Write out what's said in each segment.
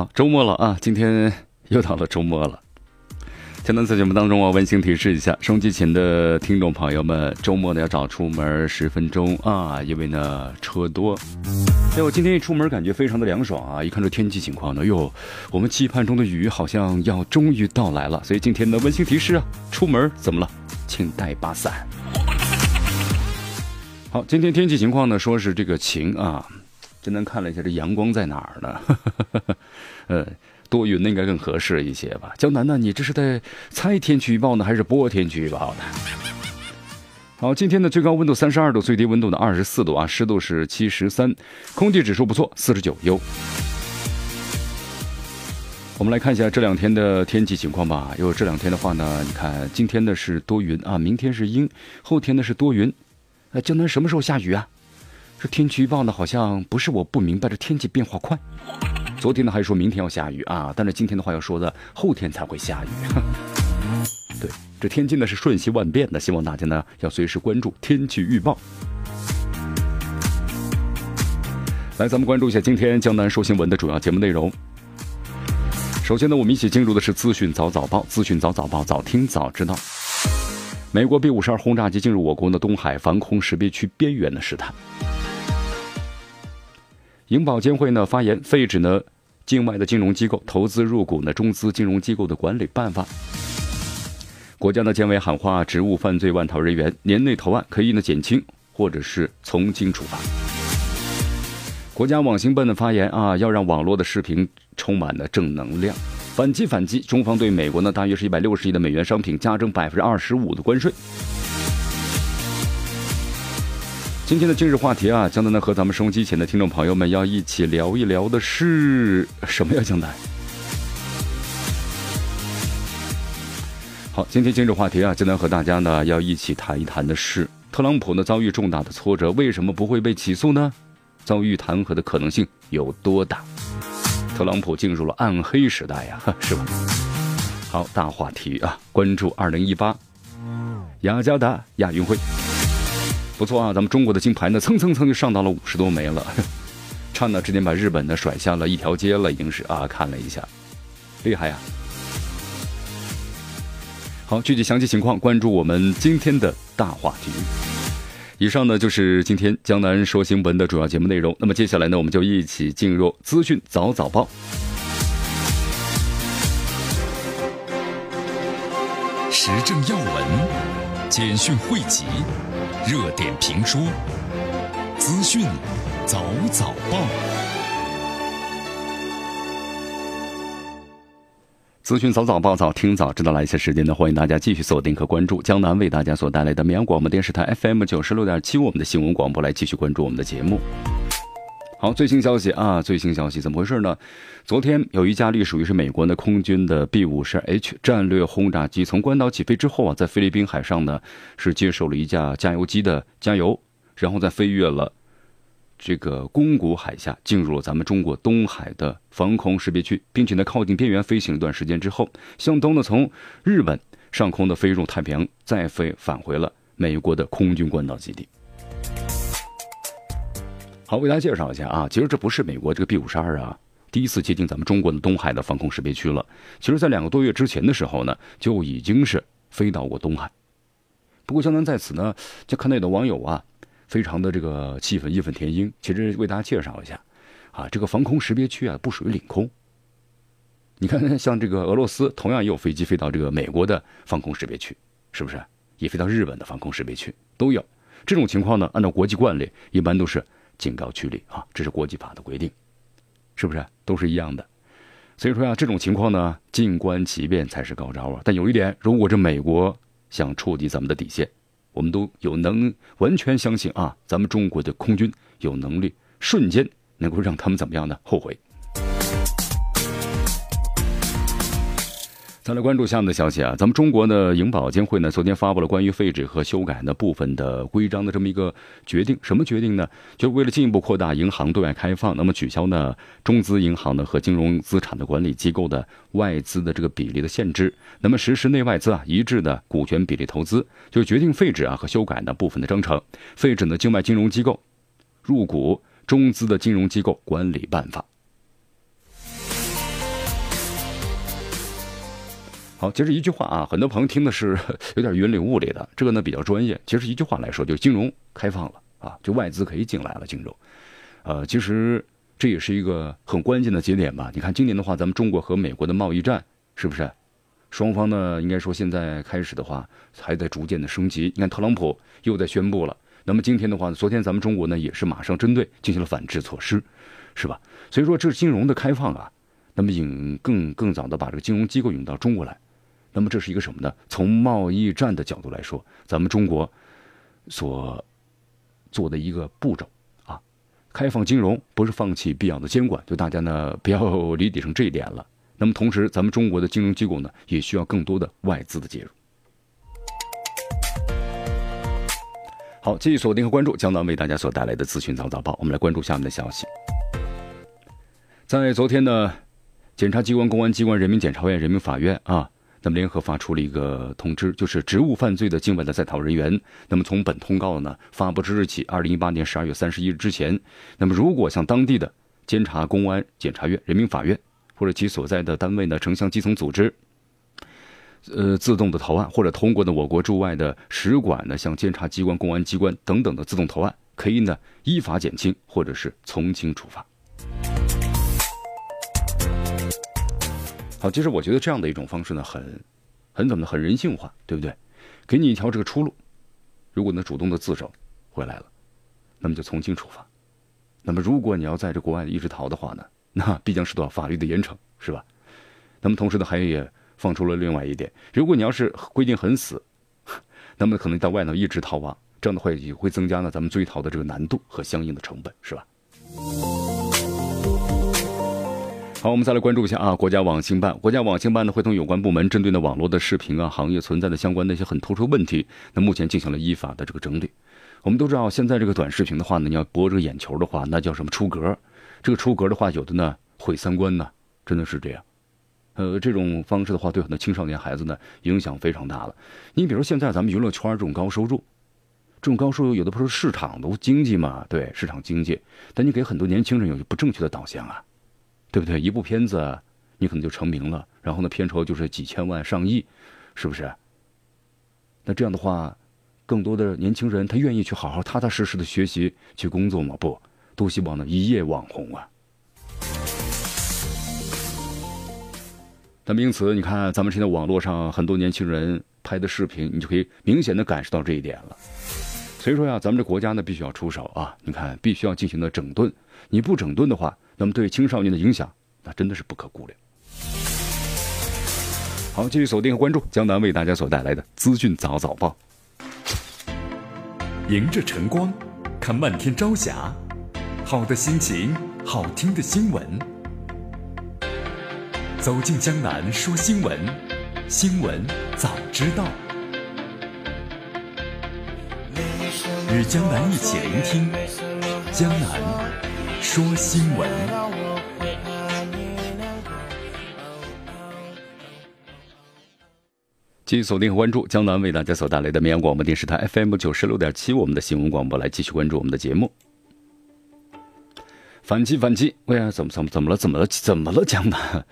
好，周末了啊！今天又到了周末了。江南在节目当中啊，温馨提示一下，收机前的听众朋友们，周末呢要早出门十分钟啊，因为呢车多。哎，我今天一出门感觉非常的凉爽啊！一看这天气情况呢，哟，我们期盼中的雨好像要终于到来了。所以今天的温馨提示啊，出门怎么了，请带把伞。好，今天天气情况呢，说是这个晴啊。真能看了一下，这阳光在哪儿呢？呃，多云的应该更合适一些吧。江南呢，你这是在猜天气预报呢，还是播天气预报呢？好，今天的最高温度三十二度，最低温度呢二十四度啊，湿度是七十三，空气指数不错，四十九优。我们来看一下这两天的天气情况吧。因为这两天的话呢，你看今天呢是多云啊，明天是阴，后天呢是多云。呃，江南什么时候下雨啊？这天气预报呢，好像不是我不明白，这天气变化快。昨天呢还说明天要下雨啊，但是今天的话要说的后天才会下雨。对，这天气呢是瞬息万变的，希望大家呢要随时关注天气预报。来，咱们关注一下今天江南说新闻的主要节目内容。首先呢，我们一起进入的是资讯早早报，资讯早早报，早听早知道。美国 B 五十二轰炸机进入我国的东海防空识别区边缘的试探。银保监会呢发言废止呢境外的金融机构投资入股呢中资金融机构的管理办法。国家呢监委喊话职务犯罪万逃人员年内投案可以呢减轻或者是从轻处罚。国家网信办的发言啊要让网络的视频充满了正能量，反击反击，中方对美国呢大约是一百六十亿的美元商品加征百分之二十五的关税。今天的今日话题啊，江南呢和咱们收音机前的听众朋友们要一起聊一聊的是什么呀？江南。好，今天今日话题啊，江南和大家呢要一起谈一谈的是，特朗普呢遭遇重大的挫折，为什么不会被起诉呢？遭遇弹劾的可能性有多大？特朗普进入了暗黑时代呀，是吧？好，大话题啊，关注二零一八雅加达亚运会。不错啊，咱们中国的金牌呢，蹭蹭蹭就上到了五十多枚了，刹那之间把日本呢甩下了一条街了，已经是啊，看了一下，厉害呀！好，具体详细情况关注我们今天的大话题。以上呢就是今天江南说新闻的主要节目内容。那么接下来呢，我们就一起进入资讯早早报，时政要闻，简讯汇集。热点评书，资讯早早报，资讯早早报，早听早知道。来一些时间呢，欢迎大家继续锁定和关注江南为大家所带来的绵阳广播电视台 FM 九十六点七，我们的新闻广播，来继续关注我们的节目。好，最新消息啊！最新消息怎么回事呢？昨天有一架隶属于是美国的空军的 B 五十 H 战略轰炸机从关岛起飞之后啊，在菲律宾海上呢是接受了一架加油机的加油，然后再飞越了这个宫古海峡，进入了咱们中国东海的防空识别区，并且呢靠近边缘飞行一段时间之后，向东呢从日本上空的飞入太平洋，再飞返回了美国的空军关岛基地。好，为大家介绍一下啊，其实这不是美国这个 B 五十二啊，第一次接近咱们中国的东海的防空识别区了。其实，在两个多月之前的时候呢，就已经是飞到过东海。不过，江南在此呢，就看到有的网友啊，非常的这个气愤，义愤填膺。其实为大家介绍一下，啊，这个防空识别区啊，不属于领空。你看，像这个俄罗斯，同样也有飞机飞到这个美国的防空识别区，是不是？也飞到日本的防空识别区都有。这种情况呢，按照国际惯例，一般都是。警告驱离啊，这是国际法的规定，是不是都是一样的？所以说呀，这种情况呢，静观其变才是高招啊。但有一点，如果这美国想触及咱们的底线，我们都有能完全相信啊，咱们中国的空军有能力瞬间能够让他们怎么样呢？后悔。再来关注下面的消息啊，咱们中国的银保监会呢，昨天发布了关于废止和修改的部分的规章的这么一个决定。什么决定呢？就为了进一步扩大银行对外开放，那么取消呢中资银行呢和金融资产的管理机构的外资的这个比例的限制，那么实施内外资啊一致的股权比例投资，就决定废止啊和修改呢部分的章程，废止呢境外金融机构入股中资的金融机构管理办法。好，其实一句话啊，很多朋友听的是 有点云里雾里的，这个呢比较专业。其实一句话来说，就是金融开放了啊，就外资可以进来了。金融，呃，其实这也是一个很关键的节点吧。你看今年的话，咱们中国和美国的贸易战是不是？双方呢，应该说现在开始的话，还在逐渐的升级。你看特朗普又在宣布了，那么今天的话，昨天咱们中国呢也是马上针对进行了反制措施，是吧？所以说这是金融的开放啊，那么引更更早的把这个金融机构引到中国来。那么这是一个什么呢？从贸易战的角度来说，咱们中国所做的一个步骤啊，开放金融不是放弃必要的监管，就大家呢不要理解成这一点了。那么同时，咱们中国的金融机构呢也需要更多的外资的介入。好，继续锁定和关注江南为大家所带来的资讯早早报，我们来关注下面的消息。在昨天呢，检察机关、公安机关、人民检察院、人民法院啊。那么联合发出了一个通知，就是职务犯罪的境外的在逃人员，那么从本通告呢发布之日起，二零一八年十二月三十一日之前，那么如果向当地的监察、公安、检察院、人民法院或者其所在的单位呢城乡基层组织，呃自动的投案，或者通过呢我国驻外的使馆呢向监察机关、公安机关等等的自动投案，可以呢依法减轻或者是从轻处罚。好，其实我觉得这样的一种方式呢，很，很怎么呢很人性化，对不对？给你一条这个出路，如果能主动的自首回来了，那么就从轻处罚。那么如果你要在这国外一直逃的话呢，那必将受到法律的严惩，是吧？那么同时呢，还也放出了另外一点，如果你要是规定很死，那么可能到外头一直逃亡，这样的话也会增加了咱们追逃的这个难度和相应的成本，是吧？好，我们再来关注一下啊，国家网信办，国家网信办呢会同有关部门针对呢网络的视频啊行业存在的相关的一些很突出问题，那目前进行了依法的这个整理。我们都知道，现在这个短视频的话呢，你要博这个眼球的话，那叫什么出格？这个出格的话，有的呢毁三观呢，真的是这样。呃，这种方式的话，对很多青少年孩子呢影响非常大了。你比如现在咱们娱乐圈这种高收入，这种高收入有的不是市场的经济嘛？对，市场经济，但你给很多年轻人有不正确的导向啊。对不对？一部片子，你可能就成名了，然后呢，片酬就是几千万、上亿，是不是？那这样的话，更多的年轻人他愿意去好好踏踏实实的学习去工作吗？不，都希望呢一夜网红啊。那么因此，你看咱们现在网络上很多年轻人拍的视频，你就可以明显的感受到这一点了。所以说呀，咱们这国家呢必须要出手啊！你看，必须要进行的整顿，你不整顿的话。那么对青少年的影响，那真的是不可估量。好，继续锁定和关注江南为大家所带来的资讯早早报。迎着晨光，看漫天朝霞，好的心情，好听的新闻。走进江南说新闻，新闻早知道。与江南一起聆听江南。说新闻，继续锁定和关注江南为大家所带来的绵阳广播电视台 FM 九十六点七，我们的新闻广播，来继续关注我们的节目。反击反击！哎呀，怎么怎么怎么了？怎么了？怎么了？江南，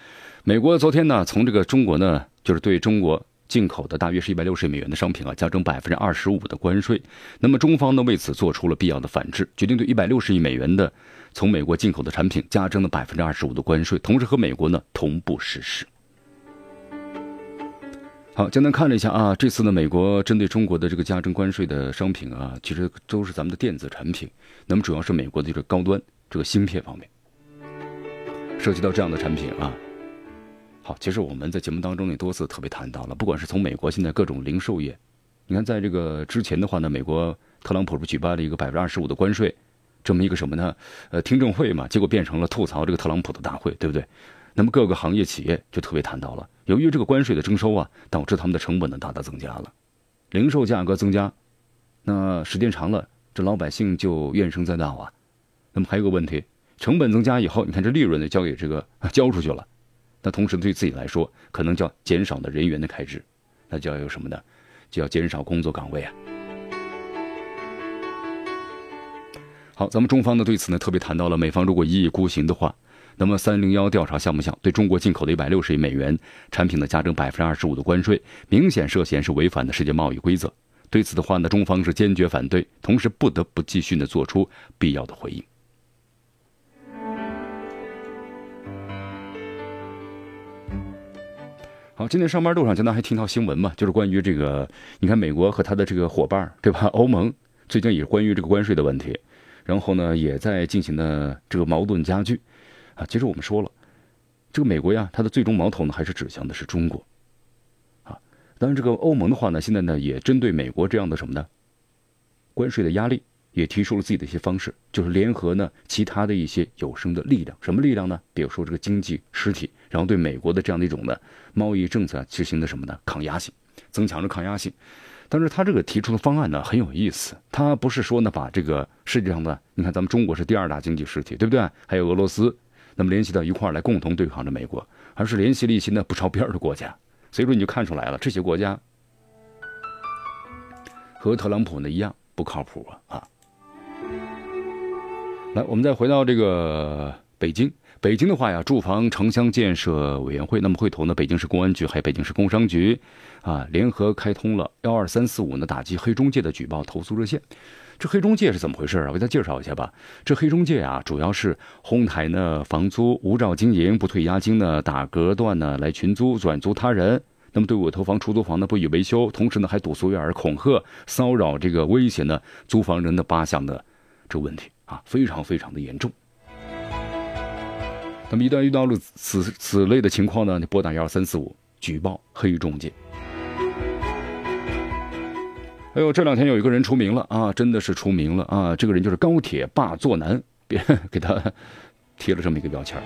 美国昨天呢，从这个中国呢，就是对中国。进口的大约是一百六十亿美元的商品啊，加征百分之二十五的关税。那么中方呢为此做出了必要的反制，决定对一百六十亿美元的从美国进口的产品加征了百分之二十五的关税，同时和美国呢同步实施。好，简单看了一下啊，这次呢美国针对中国的这个加征关税的商品啊，其实都是咱们的电子产品，那么主要是美国的这个高端这个芯片方面，涉及到这样的产品啊。好，其实我们在节目当中也多次特别谈到了，不管是从美国现在各种零售业，你看在这个之前的话呢，美国特朗普不举办了一个百分之二十五的关税，这么一个什么呢？呃，听证会嘛，结果变成了吐槽这个特朗普的大会，对不对？那么各个行业企业就特别谈到了，由于这个关税的征收啊，导致他们的成本呢大大增加了，零售价格增加，那时间长了，这老百姓就怨声载道啊。那么还有个问题，成本增加以后，你看这利润呢交给这个 交出去了，那同时对自己来说，可能叫减少的人员的开支，那就要有什么呢？就要减少工作岗位啊。好，咱们中方呢对此呢特别谈到了，美方如果一意孤行的话，那么三零幺调查项目下对中国进口的一百六十亿美元产品呢加征百分之二十五的关税，明显涉嫌是违反的世界贸易规则。对此的话呢，中方是坚决反对，同时不得不继续呢做出必要的回应。好，今天上班路上，经常还听到新闻嘛，就是关于这个，你看美国和他的这个伙伴对吧？欧盟最近也是关于这个关税的问题。然后呢，也在进行的这个矛盾加剧，啊，其实我们说了，这个美国呀，它的最终矛头呢，还是指向的是中国，啊，当然这个欧盟的话呢，现在呢也针对美国这样的什么呢，关税的压力，也提出了自己的一些方式，就是联合呢其他的一些有生的力量，什么力量呢？比如说这个经济实体，然后对美国的这样的一种呢贸易政策执行的什么呢？抗压性，增强了抗压性。但是他这个提出的方案呢很有意思，他不是说呢把这个世界上的，你看咱们中国是第二大经济实体，对不对？还有俄罗斯，那么联系到一块来共同对抗着美国，而是联系了一些呢不着边的国家。所以说你就看出来了，这些国家和特朗普呢一样不靠谱啊啊！来，我们再回到这个北京。北京的话呀，住房城乡建设委员会那么会同呢，北京市公安局还有北京市工商局，啊，联合开通了幺二三四五呢打击黑中介的举报投诉热线。这黑中介是怎么回事啊？我给大家介绍一下吧。这黑中介啊，主要是哄抬呢房租无照经营、不退押金呢、打隔断呢来群租转租他人。那么对我投房、出租房呢不予维修，同时呢还堵俗院儿、恐吓、骚扰这个威胁呢租房人的八项的这问题啊，非常非常的严重。那么一旦遇到了此此类的情况呢，你拨打幺二三四五举报黑中介。哎呦，这两天有一个人出名了啊，真的是出名了啊！这个人就是高铁霸座男，别给他贴了这么一个标签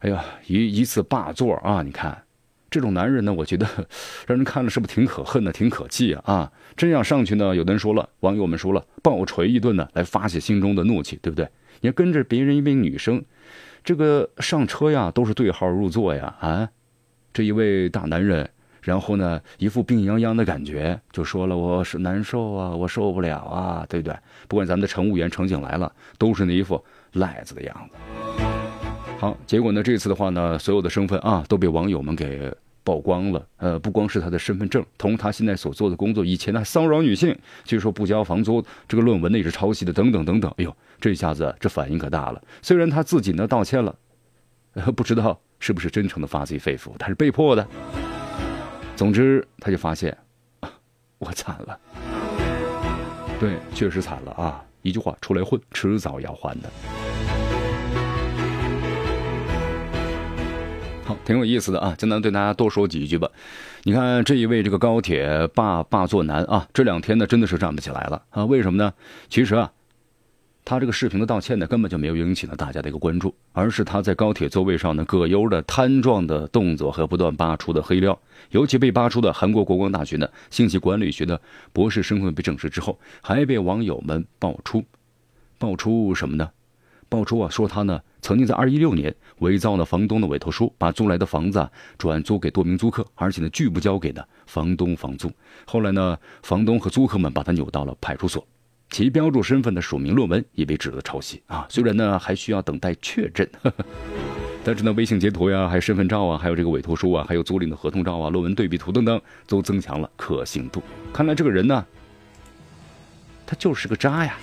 哎呀，一一次霸座啊！你看这种男人呢，我觉得让人看了是不是挺可恨的，挺可气啊？啊，真要上去呢，有的人说了，网友们说了，暴锤一顿呢，来发泄心中的怒气，对不对？你跟着别人一名女生。这个上车呀，都是对号入座呀，啊，这一位大男人，然后呢，一副病殃殃的感觉，就说了我是难受啊，我受不了啊，对不对？不管咱们的乘务员、乘警来了，都是那一副赖子的样子。好，结果呢，这次的话呢，所有的身份啊，都被网友们给。曝光了，呃，不光是他的身份证，同他现在所做的工作，以前呢骚扰女性，据说不交房租，这个论文呢也是抄袭的，等等等等。哎呦，这一下子这反应可大了。虽然他自己呢道歉了，不知道是不是真诚的发自肺腑，他是被迫的。总之，他就发现，我惨了，对，确实惨了啊！一句话，出来混，迟早要还的。好，挺有意思的啊！江南对大家多说几句吧。你看这一位这个高铁霸霸座男啊，这两天呢真的是站不起来了啊！为什么呢？其实啊，他这个视频的道歉呢根本就没有引起了大家的一个关注，而是他在高铁座位上呢葛优的瘫状的动作和不断扒出的黑料，尤其被扒出的韩国国光大学的信息管理学的博士身份被证实之后，还被网友们爆出，爆出什么呢？爆出啊，说他呢曾经在二一六年伪造了房东的委托书，把租来的房子转租给多名租客，而且呢拒不交给的房东房租。后来呢，房东和租客们把他扭到了派出所，其标注身份的署名论文也被指责抄袭啊。虽然呢还需要等待确认，但是呢微信截图呀，还有身份照啊，还有这个委托书啊，还有租赁的合同照啊，论文对比图等等，都增强了可信度。看来这个人呢，他就是个渣呀。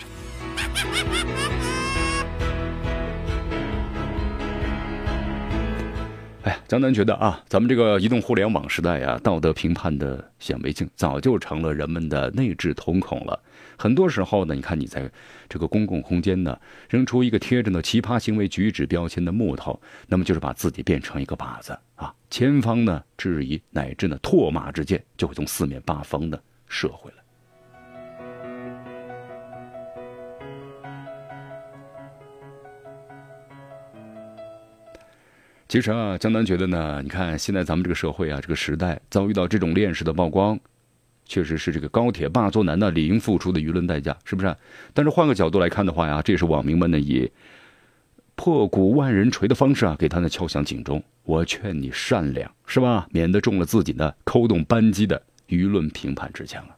哎，江南觉得啊，咱们这个移动互联网时代呀，道德评判的显微镜早就成了人们的内置瞳孔了。很多时候呢，你看你在这个公共空间呢，扔出一个贴着呢奇葩行为举止标签的木头，那么就是把自己变成一个靶子啊，前方呢质疑乃至呢唾骂之箭，就会从四面八方的射回来。其实啊，江南觉得呢，你看现在咱们这个社会啊，这个时代遭遇到这种链式的曝光，确实是这个高铁霸座男呢理应付出的舆论代价，是不是？但是换个角度来看的话呀，这也是网民们呢以破鼓万人锤的方式啊，给他呢敲响警钟。我劝你善良，是吧？免得中了自己呢扣动扳机的舆论评判之枪啊。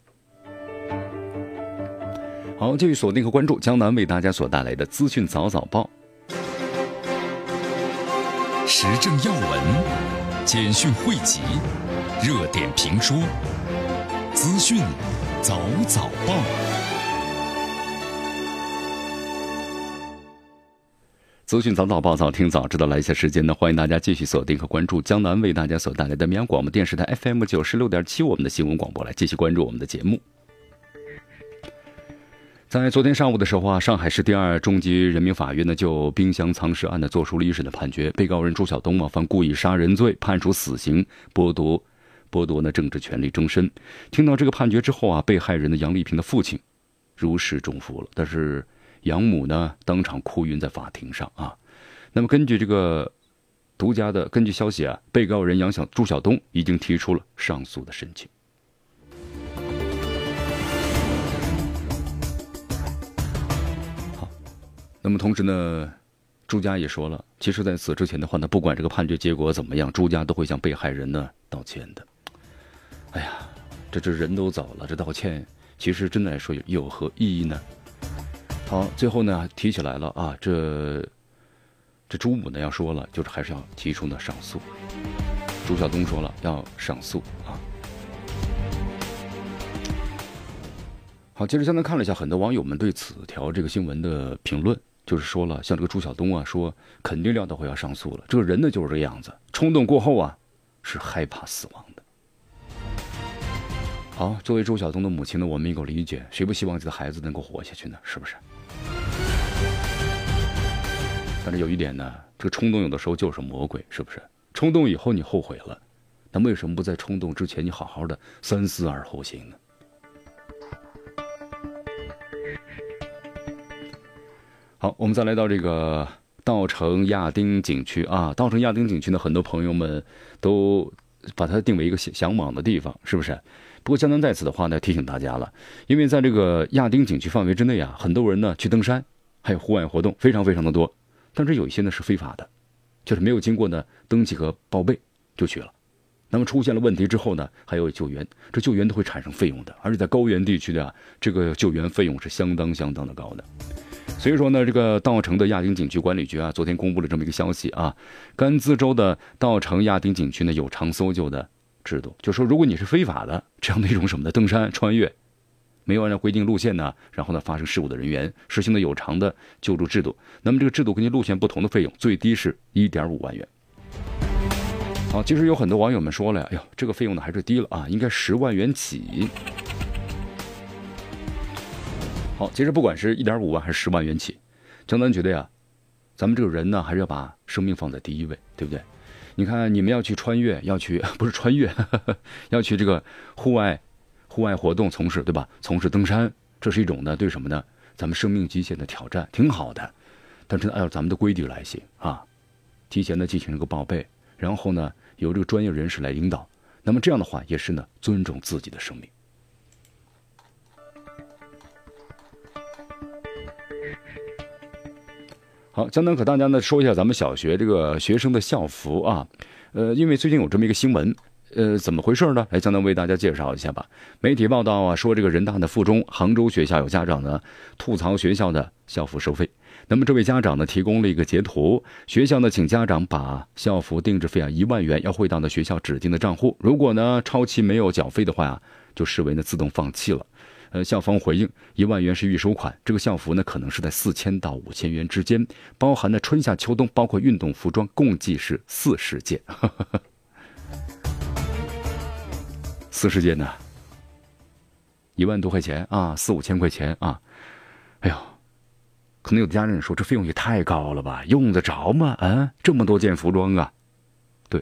好，继续锁定和关注江南为大家所带来的资讯早早报。时政要闻、简讯汇集、热点评说、资讯早早报。资讯早早报，早听早知道。来一下时间呢，欢迎大家继续锁定和关注江南为大家所带来的绵阳广播电视台 FM 九十六点七我们的新闻广播，来继续关注我们的节目。在昨天上午的时候啊，上海市第二中级人民法院呢就冰箱藏尸案呢作出了一审的判决，被告人朱晓东啊犯故意杀人罪，判处死刑，剥夺剥夺呢政治权利终身。听到这个判决之后啊，被害人的杨丽萍的父亲如释重负了，但是养母呢当场哭晕在法庭上啊。那么根据这个独家的根据消息啊，被告人杨晓朱晓东已经提出了上诉的申请。那么同时呢，朱家也说了，其实在此之前的话呢，不管这个判决结果怎么样，朱家都会向被害人呢道歉的。哎呀，这这人都走了，这道歉其实真的来说有何意义呢？好，最后呢提起来了啊，这这朱母呢要说了，就是还是要提出呢上诉。朱晓东说了要上诉啊。好，接着刚才看了一下很多网友们对此条这个新闻的评论。就是说了，像这个朱晓东啊，说肯定料到会要上诉了。这个人呢就是这个样子，冲动过后啊，是害怕死亡的。好，作为朱晓东的母亲呢，我们也够理解，谁不希望自己的孩子能够活下去呢？是不是？但是有一点呢，这个冲动有的时候就是魔鬼，是不是？冲动以后你后悔了，那为什么不在冲动之前你好好的三思而后行呢？好，我们再来到这个稻城亚丁景区啊。稻城亚丁景区呢，很多朋友们都把它定为一个向向往的地方，是不是？不过江南在此的话呢，提醒大家了，因为在这个亚丁景区范围之内啊，很多人呢去登山，还有户外活动，非常非常的多。但是有一些呢是非法的，就是没有经过呢登记和报备就去了。那么出现了问题之后呢，还有救援，这救援都会产生费用的，而且在高原地区的啊这个救援费用是相当相当的高的。所以说呢，这个稻城的亚丁景区管理局啊，昨天公布了这么一个消息啊，甘孜州的稻城亚丁景区呢有偿搜救的制度，就说如果你是非法的这样的一种什么的登山穿越，没有按照规定路线呢，然后呢发生事故的人员，实行的有偿的救助制度。那么这个制度根据路线不同的费用，最低是一点五万元。好，其实有很多网友们说了呀，哎呦，这个费用呢还是低了啊，应该十万元起。其实不管是一点五万还是十万元起，江丹觉得呀，咱们这个人呢，还是要把生命放在第一位，对不对？你看，你们要去穿越，要去 不是穿越，要去这个户外户外活动从事，对吧？从事登山，这是一种呢，对什么呢？咱们生命极限的挑战，挺好的。但是按照咱们的规矩来行啊，提前呢进行一个报备，然后呢由这个专业人士来引导，那么这样的话也是呢尊重自己的生命。好，江南和大家呢说一下咱们小学这个学生的校服啊，呃，因为最近有这么一个新闻，呃，怎么回事呢？来，江南为大家介绍一下吧。媒体报道啊，说这个人大的附中杭州学校有家长呢吐槽学校的校服收费，那么这位家长呢提供了一个截图，学校呢请家长把校服定制费啊一万元要汇到呢学校指定的账户，如果呢超期没有缴费的话啊，就视为呢自动放弃了。呃，校方回应，一万元是预收款，这个校服呢可能是在四千到五千元之间，包含的春夏秋冬，包括运动服装，共计是四十件。四十件呢，一万多块钱啊，四五千块钱啊，哎呦，可能有的家长说这费用也太高了吧，用得着吗？啊，这么多件服装啊，对，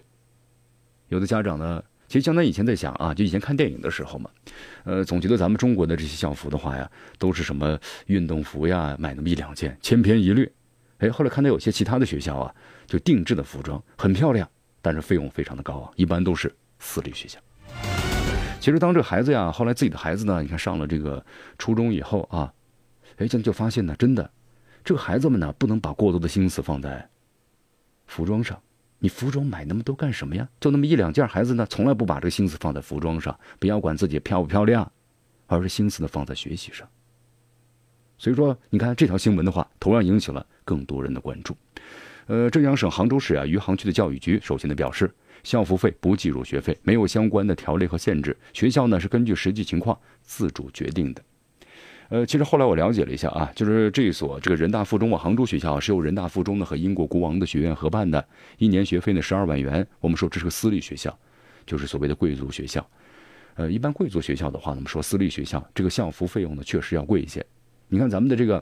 有的家长呢。其实江南以前在想啊，就以前看电影的时候嘛，呃，总觉得咱们中国的这些校服的话呀，都是什么运动服呀，买那么一两件，千篇一律。哎，后来看到有些其他的学校啊，就定制的服装很漂亮，但是费用非常的高啊，一般都是私立学校。其实当这孩子呀，后来自己的孩子呢，你看上了这个初中以后啊，哎，这就发现呢，真的，这个孩子们呢，不能把过多的心思放在服装上。你服装买那么多干什么呀？就那么一两件，孩子呢，从来不把这个心思放在服装上，不要管自己漂不漂亮，而是心思呢放在学习上。所以说，你看这条新闻的话，同样引起了更多人的关注。呃，浙江省杭州市啊余杭区的教育局首先呢表示，校服费不计入学费，没有相关的条例和限制，学校呢是根据实际情况自主决定的。呃，其实后来我了解了一下啊，就是这一所这个人大附中啊，杭州学校是由人大附中呢和英国国王的学院合办的，一年学费呢十二万元。我们说这是个私立学校，就是所谓的贵族学校。呃，一般贵族学校的话，我们说私立学校这个校服费用呢确实要贵一些。你看咱们的这个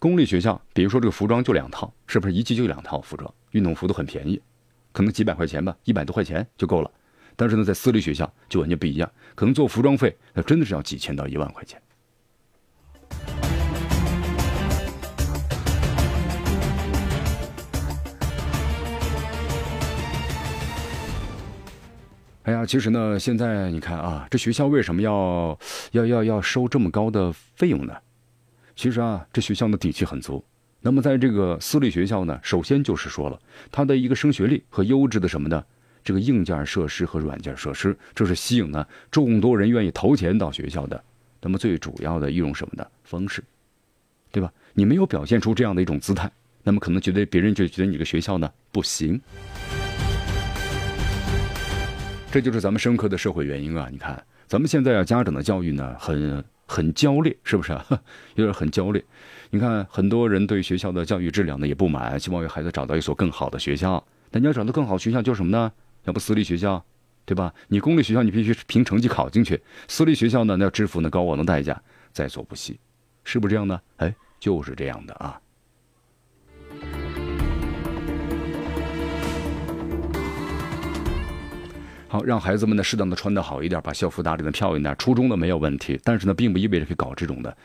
公立学校，比如说这个服装就两套，是不是一季就两套服装？运动服都很便宜，可能几百块钱吧，一百多块钱就够了。但是呢，在私立学校就完全不一样，可能做服装费那真的是要几千到一万块钱。哎呀，其实呢，现在你看啊，这学校为什么要要要要收这么高的费用呢？其实啊，这学校的底气很足。那么在这个私立学校呢，首先就是说了，它的一个升学率和优质的什么呢？这个硬件设施和软件设施，这是吸引呢众多人愿意投钱到学校的。那么最主要的一种什么的方式，对吧？你没有表现出这样的一种姿态，那么可能觉得别人就觉得你这个学校呢不行。这就是咱们深刻的社会原因啊！你看，咱们现在啊，家长的教育呢，很很焦虑，是不是？有点很焦虑。你看，很多人对学校的教育质量呢也不满，希望为孩子找到一所更好的学校。但你要找到更好学校，就是什么呢？要不私立学校，对吧？你公立学校你必须凭成绩考进去，私立学校呢，那要支付那高昂的代价，在所不惜，是不是这样呢？哎，就是这样的啊。好，让孩子们呢适当的穿的好一点，把校服打理的漂亮点。初中的没有问题，但是呢，并不意味着可以搞这种的，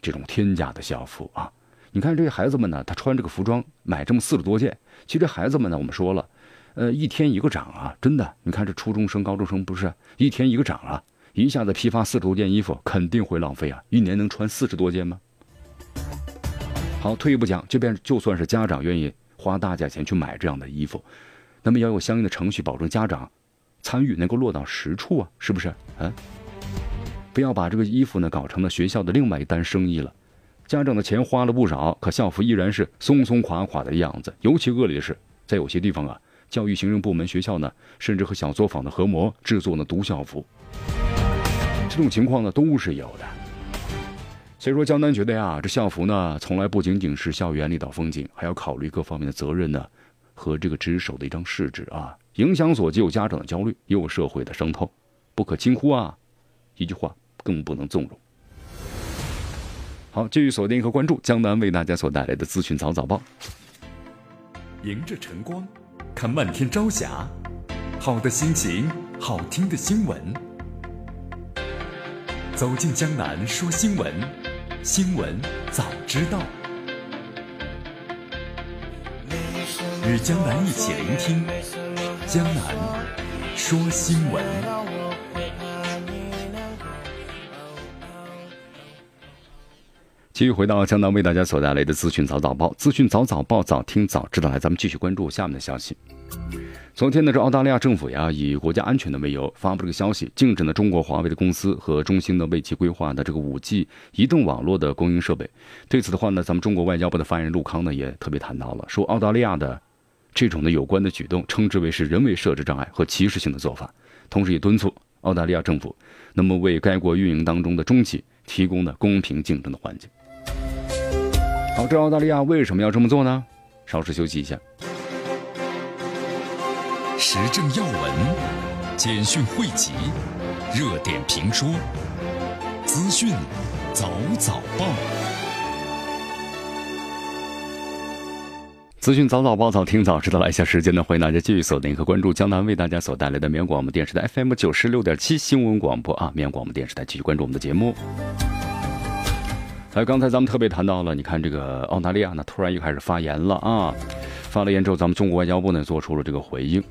这种天价的校服啊。你看这些孩子们呢，他穿这个服装买这么四十多件，其实孩子们呢，我们说了，呃，一天一个涨啊，真的。你看这初中生、高中生不是一天一个涨啊，一下子批发四十多件衣服，肯定会浪费啊。一年能穿四十多件吗？好，退一步讲，这边就算是家长愿意花大价钱去买这样的衣服，那么要有相应的程序保证家长。参与能够落到实处啊，是不是？啊，不要把这个衣服呢搞成了学校的另外一单生意了。家长的钱花了不少，可校服依然是松松垮垮的样子。尤其恶劣的是，在有些地方啊，教育行政部门、学校呢，甚至和小作坊的合模制作呢毒校服。这种情况呢都是有的。所以说，江南觉得呀，这校服呢，从来不仅仅是校园里的风景，还要考虑各方面的责任呢，和这个值守的一张试纸啊。影响所及，有家长的焦虑，也有社会的伤痛，不可轻忽啊！一句话，更不能纵容。好，继续锁定和关注江南为大家所带来的资讯早早报。迎着晨光，看漫天朝霞，好的心情，好听的新闻。走进江南说新闻，新闻早知道。与江南一起聆听。江南说新闻，继续回到江南为大家所带来的资讯早早报，资讯早早报，早听早知道。来，咱们继续关注下面的消息。昨天呢，这澳大利亚政府呀，以国家安全的为由，发布这个消息，禁止呢中国华为的公司和中兴呢为其规划的这个五 G 移动网络的供应设备。对此的话呢，咱们中国外交部的发言人陆康呢也特别谈到了，说澳大利亚的。这种的有关的举动，称之为是人为设置障碍和歧视性的做法，同时也敦促澳大利亚政府，那么为该国运营当中的中企提供的公平竞争的环境。好，这澳大利亚为什么要这么做呢？稍事休息一下。时政要闻、简讯汇集、热点评说、资讯早早报。资讯早早报早听早知道，来一下时间呢，欢迎大家继续锁定和关注江南为大家所带来的绵阳广播电视台 FM 九十六点七新闻广播啊，绵阳广播电视台继续关注我们的节目。哎刚才咱们特别谈到了，你看这个澳大利亚呢，突然又开始发言了啊！发了言之后，咱们中国外交部呢做出了这个回应。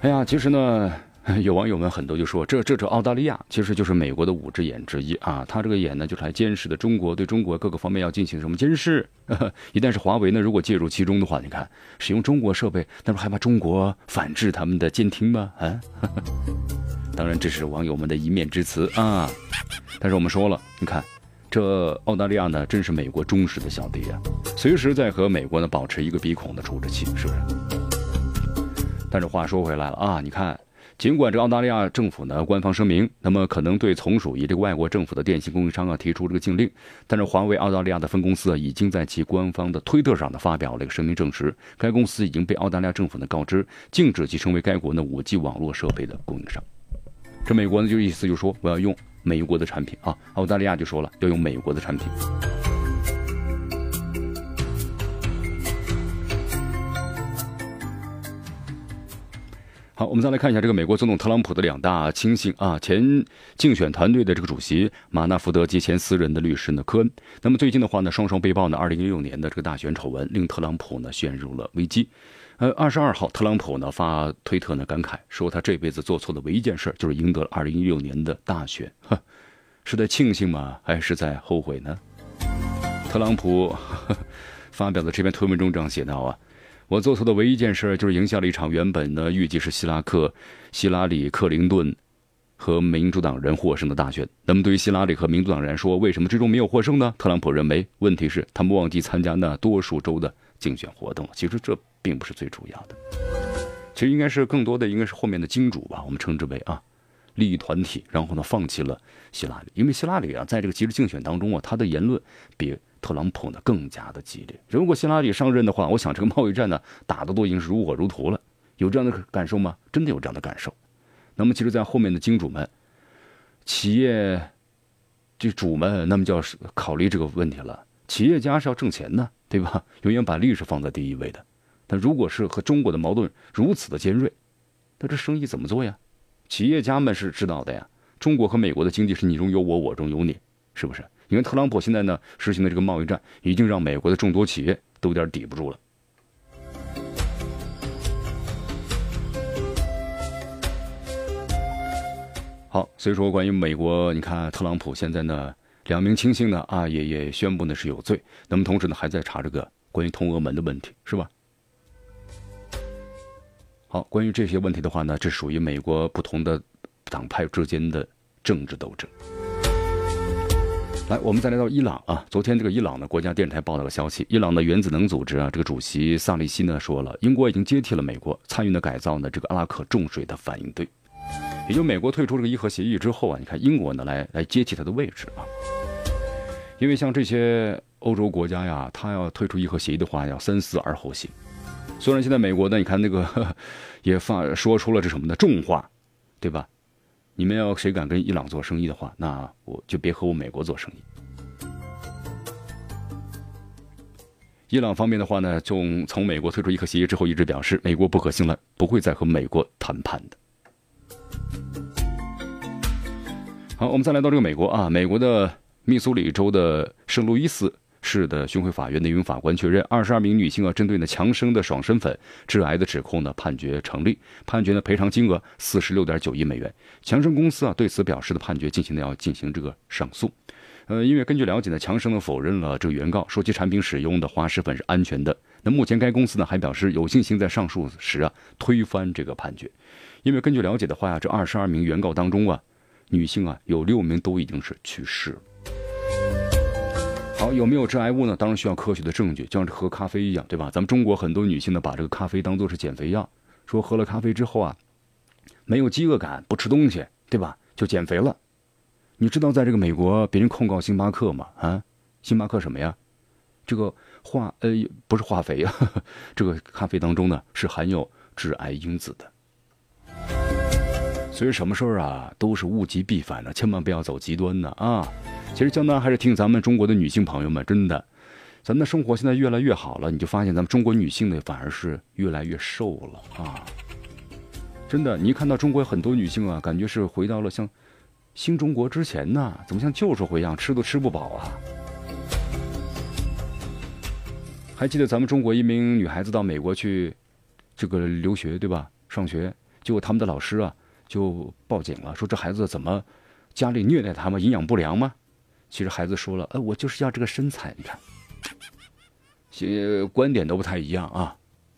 哎呀，其实呢。有网友们很多就说，这这这澳大利亚其实就是美国的五只眼之一啊，他这个眼呢就是来监视的中国，对中国各个方面要进行什么监视？一旦是华为呢，如果介入其中的话，你看使用中国设备，那不害怕中国反制他们的监听吗？啊，当然这是网友们的一面之词啊。但是我们说了，你看这澳大利亚呢，真是美国忠实的小弟啊，随时在和美国呢保持一个鼻孔的出着气，是不是？但是话说回来了啊，你看。尽管这澳大利亚政府呢官方声明，那么可能对从属于这个外国政府的电信供应商啊提出这个禁令，但是华为澳大利亚的分公司啊已经在其官方的推特上呢发表了一个声明，证实该公司已经被澳大利亚政府呢告知禁止其成为该国呢五 G 网络设备的供应商。这美国呢就意思就说我要用美国的产品啊，澳大利亚就说了要用美国的产品。好，我们再来看一下这个美国总统特朗普的两大亲信啊，前竞选团队的这个主席马纳福德及前私人的律师呢科恩。那么最近的话呢，双双被曝呢，二零一六年的这个大选丑闻令特朗普呢陷入了危机。呃，二十二号，特朗普呢发推特呢感慨说，他这辈子做错的唯一件事就是赢得了二零一六年的大选。呵，是在庆幸吗？还是在后悔呢？特朗普 发表的这篇推文中这样写道啊。我做错的唯一一件事就是赢下了一场原本呢预计是希拉克、希拉里、克林顿和民主党人获胜的大选。那么对于希拉里和民主党人来说，为什么最终没有获胜呢？特朗普认为问题是他们忘记参加那多数州的竞选活动了。其实这并不是最主要的，其实应该是更多的应该是后面的金主吧，我们称之为啊利益团体，然后呢放弃了希拉里，因为希拉里啊在这个其实竞选当中啊，他的言论比。特朗普呢更加的激烈。如果希拉里上任的话，我想这个贸易战呢打的都已经是如火如荼了。有这样的感受吗？真的有这样的感受。那么，其实，在后面的金主们、企业这主们，那么就要考虑这个问题了。企业家是要挣钱的，对吧？永远把利是放在第一位的。但如果是和中国的矛盾如此的尖锐，那这生意怎么做呀？企业家们是知道的呀。中国和美国的经济是你中有我，我中有你，是不是？因为特朗普现在呢实行的这个贸易战，已经让美国的众多企业都有点抵不住了。好，所以说关于美国，你看特朗普现在呢，两名亲信呢啊也也宣布呢是有罪，那么同时呢还在查这个关于通俄门的问题，是吧？好，关于这些问题的话呢，这属于美国不同的党派之间的政治斗争。来，我们再来到伊朗啊。昨天这个伊朗的国家电视台报道了消息，伊朗的原子能组织啊，这个主席萨利希呢说了，英国已经接替了美国参与的改造呢这个阿拉克重水的反应堆。也就美国退出这个伊核协议之后啊，你看英国呢来来接替它的位置啊。因为像这些欧洲国家呀，他要退出伊核协议的话，要三思而后行。虽然现在美国呢，你看那个 也发说出了这什么的重话，对吧？你们要谁敢跟伊朗做生意的话，那我就别和我美国做生意。伊朗方面的话呢，从从美国退出伊核协议之后，一直表示美国不可信赖，不会再和美国谈判的。好，我们再来到这个美国啊，美国的密苏里州的圣路易斯。市的巡回法院的一名法官确认，二十二名女性啊，针对呢强生的爽身粉致癌的指控呢，判决成立，判决呢赔偿金额四十六点九亿美元。强生公司啊对此表示的判决进行的要进行这个上诉。呃，因为根据了解呢，强生呢否认了这个原告，说其产品使用的滑石粉是安全的。那目前该公司呢还表示有信心在上诉时啊推翻这个判决。因为根据了解的话呀，这二十二名原告当中啊，女性啊有六名都已经是去世了。好，有没有致癌物呢？当然需要科学的证据，就像喝咖啡一样，对吧？咱们中国很多女性呢，把这个咖啡当做是减肥药，说喝了咖啡之后啊，没有饥饿感，不吃东西，对吧？就减肥了。你知道在这个美国，别人控告星巴克吗？啊，星巴克什么呀？这个化呃不是化肥啊，这个咖啡当中呢是含有致癌因子的。所以什么事儿啊，都是物极必反的，千万不要走极端的啊。其实江南还是听咱们中国的女性朋友们，真的，咱们的生活现在越来越好了，你就发现咱们中国女性呢反而是越来越瘦了啊！真的，你一看到中国很多女性啊，感觉是回到了像新中国之前呢，怎么像旧社会一样，吃都吃不饱啊？还记得咱们中国一名女孩子到美国去这个留学对吧？上学，结果他们的老师啊就报警了，说这孩子怎么家里虐待他吗？营养不良吗？其实孩子说了，呃，我就是要这个身材，你看，些观点都不太一样啊。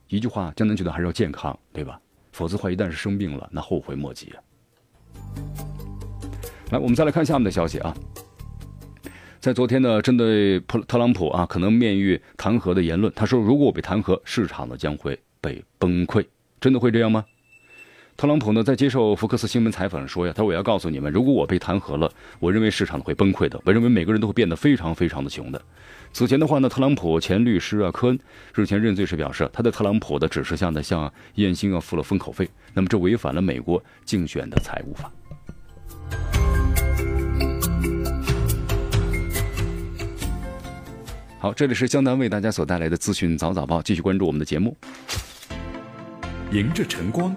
一句话，江南觉得还是要健康，对吧？否则的话，一旦是生病了，那后悔莫及啊。来，我们再来看下面的消息啊。在昨天呢，针对特特朗普啊可能面遇弹劾的言论，他说：“如果我被弹劾，市场呢将会被崩溃。”真的会这样吗？特朗普呢在接受福克斯新闻采访时说呀：“他说我要告诉你们，如果我被弹劾了，我认为市场会崩溃的。我认为每个人都会变得非常非常的穷的。”此前的话呢，特朗普前律师啊科恩日前认罪时表示，他在特朗普的指示下呢向燕兴啊付了封口费，那么这违反了美国竞选的财务法。好，这里是江南为大家所带来的资讯早早报，继续关注我们的节目。迎着晨光，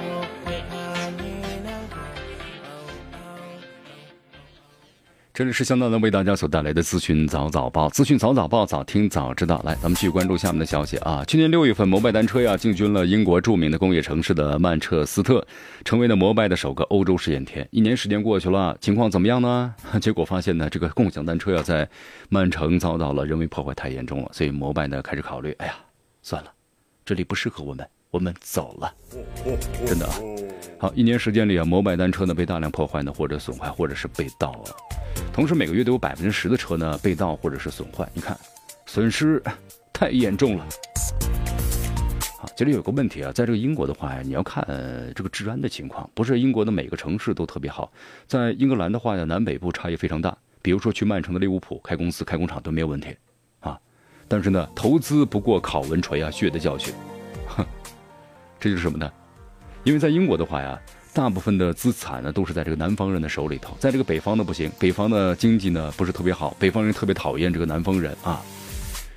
这里是相当的为大家所带来的资讯早早报，资讯早早报，早听早知道。来，咱们继续关注下面的消息啊。去年六月份，摩拜单车呀进军了英国著名的工业城市的曼彻斯特，成为了摩拜的首个欧洲试验田。一年时间过去了，情况怎么样呢？结果发现呢，这个共享单车呀在曼城遭到了人为破坏，太严重了。所以摩拜呢开始考虑，哎呀，算了，这里不适合我们，我们走了。真的啊。好，一年时间里啊，摩拜单车呢被大量破坏呢，或者损坏，或者是被盗了。同时，每个月都有百分之十的车呢被盗或者是损坏。你看，损失太严重了。好，这里有个问题啊，在这个英国的话呀，你要看这个治安的情况，不是英国的每个城市都特别好。在英格兰的话呢，南北部差异非常大。比如说去曼城的利物浦开公司、开工厂都没有问题啊。但是呢，投资不过考文垂啊，血的教训。这就是什么呢？因为在英国的话呀。大部分的资产呢，都是在这个南方人的手里头，在这个北方的不行，北方的经济呢不是特别好，北方人特别讨厌这个南方人啊，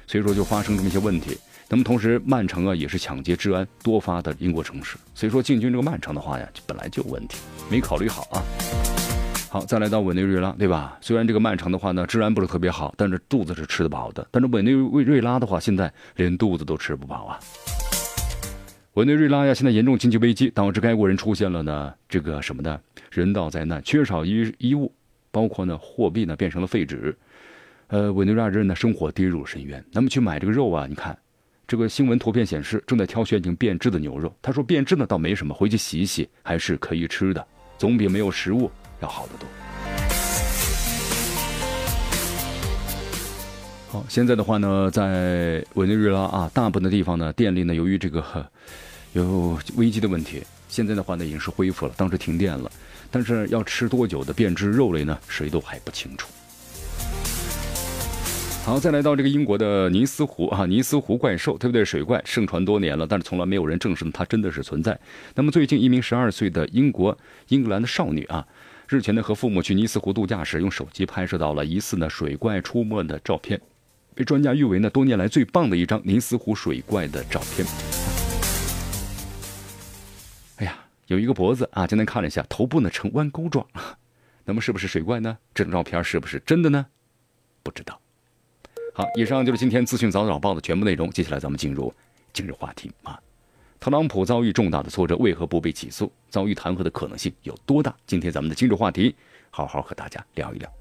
所以说就发生这么一些问题。那么同时，曼城啊也是抢劫治安多发的英国城市，所以说进军这个曼城的话呀，就本来就有问题，没考虑好啊。好，再来到委内瑞拉，对吧？虽然这个曼城的话呢，治安不是特别好，但是肚子是吃得饱的。但是委内瑞拉的话，现在连肚子都吃不饱啊。委内瑞拉呀，现在严重经济危机，导致该国人出现了呢这个什么呢？人道灾难，缺少衣衣物，包括呢货币呢变成了废纸，呃，委内瑞拉人呢生活跌入深渊。那么去买这个肉啊，你看，这个新闻图片显示正在挑选已经变质的牛肉。他说变质呢倒没什么，回去洗一洗还是可以吃的，总比没有食物要好得多。好，现在的话呢，在委内瑞拉啊，大部分的地方呢，电力呢，由于这个有危机的问题，现在的话呢，已经是恢复了。当时停电了，但是要吃多久的变质肉类呢？谁都还不清楚。好，再来到这个英国的尼斯湖啊，尼斯湖怪兽，对不对？水怪盛传多年了，但是从来没有人证实它真的是存在。那么最近，一名十二岁的英国英格兰的少女啊，日前呢和父母去尼斯湖度假时，用手机拍摄到了疑似呢水怪出没的照片。被专家誉为呢多年来最棒的一张尼斯湖水怪的照片。哎呀，有一个脖子啊，今天看了一下，头部呢呈弯钩状，那么是不是水怪呢？这张照片是不是真的呢？不知道。好，以上就是今天资讯早早报的全部内容。接下来咱们进入今日话题啊，特朗普遭遇重大的挫折，为何不被起诉？遭遇弹劾的可能性有多大？今天咱们的今日话题，好好和大家聊一聊。